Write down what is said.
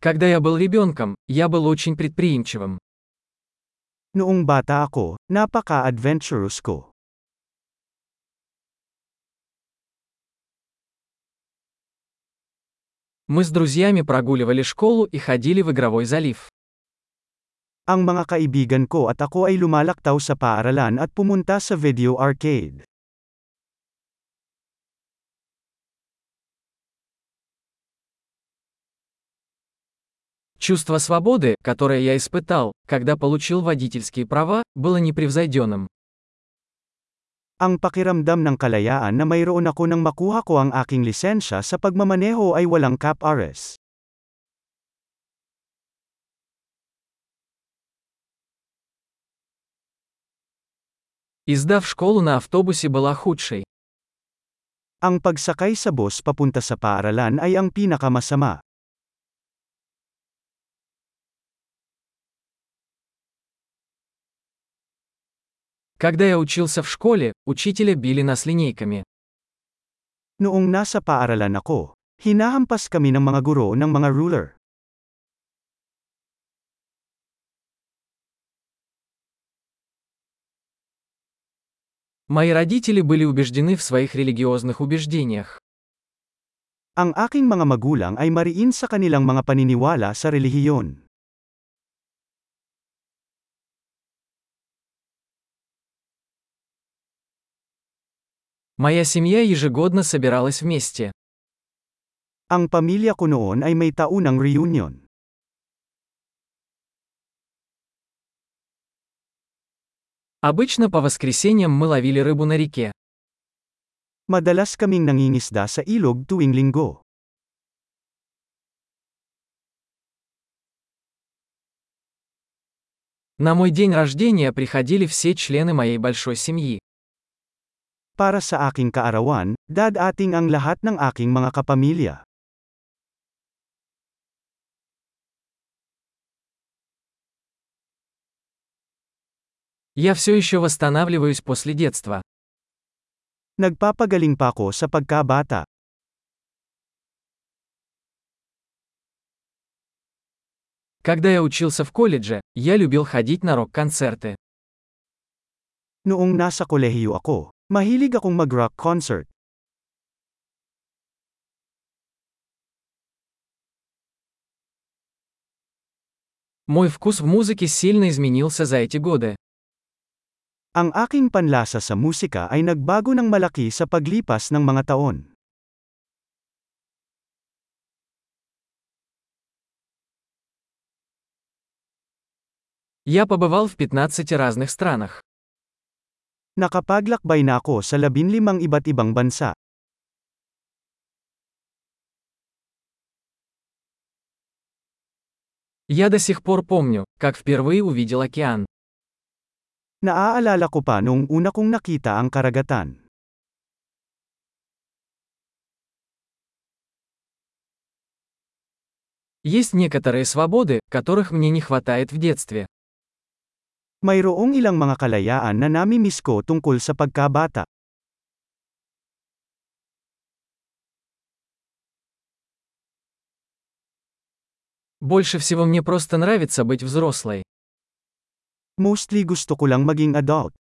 Когда я был ребенком, я был очень предприимчивым. Noong bata ako, napaka-adventurous ko. Мы с друзьями прогуливали школу и ходили в игровой залив. Ang mga kaibigan ko at ako ay lumalaktaw sa paaralan at pumunta sa video arcade. Чувство свободы, которое я испытал, когда получил водительские права, было непревзойденным. Ang pakiramdam ng kalayaan na mayroon ako nang makuha ko ang aking lisensya sa pagmamaneho ay walang cap-ares. Издав школу на автобусе была худшей. Ang pagsakay sa bus papunta sa paaralan ay ang pinakamasama. Когда я учился в школе, учителя били нас линейками. Noong nasa paaralan ako, hinahampas kami ng mga guro ng mga ruler. Мои родители были убеждены в своих религиозных убеждениях. Ang aking mga magulang ay mariin sa kanilang mga paniniwala sa relihiyon. Моя семья ежегодно собиралась вместе. Ang pamilya ko noon ay may taunang reunion. Обычно по воскресеньям мы ловили рыбу на реке. Madalas kaming nangingisda sa ilog tuwing linggo. На мой день рождения приходили все члены моей большой семьи. Para sa aking kaarawan, dadating ang lahat ng aking mga kapamilya. Я все еще восстанавливаюсь после детства. Nagpapagaling pa ako sa pagkabata. Когда я учился в колледже, я любил ходить на рок-концерты. Noong nasa kolehiyo ako, mahilig akong mag-rock concert. Мой вкус в музыке сильно изменился за эти годы. Ang aking panlasa sa musika ay nagbago ng malaki sa paglipas ng mga taon. Я побывал в 15 разных странах. Nakapaglakbay na ako sa labinlimang iba't ibang bansa. Я до сих пор помню, как впервые увидел океан. Naaalala ko pa noong una kong nakita ang karagatan. Есть некоторые свободы, которых мне не хватает в детстве. Mayroong ilang mga kalayaan na nami-miss ko tungkol sa pagkabata. Больше всего мне просто нравится быть взрослой. Mostly gusto ko lang maging adult.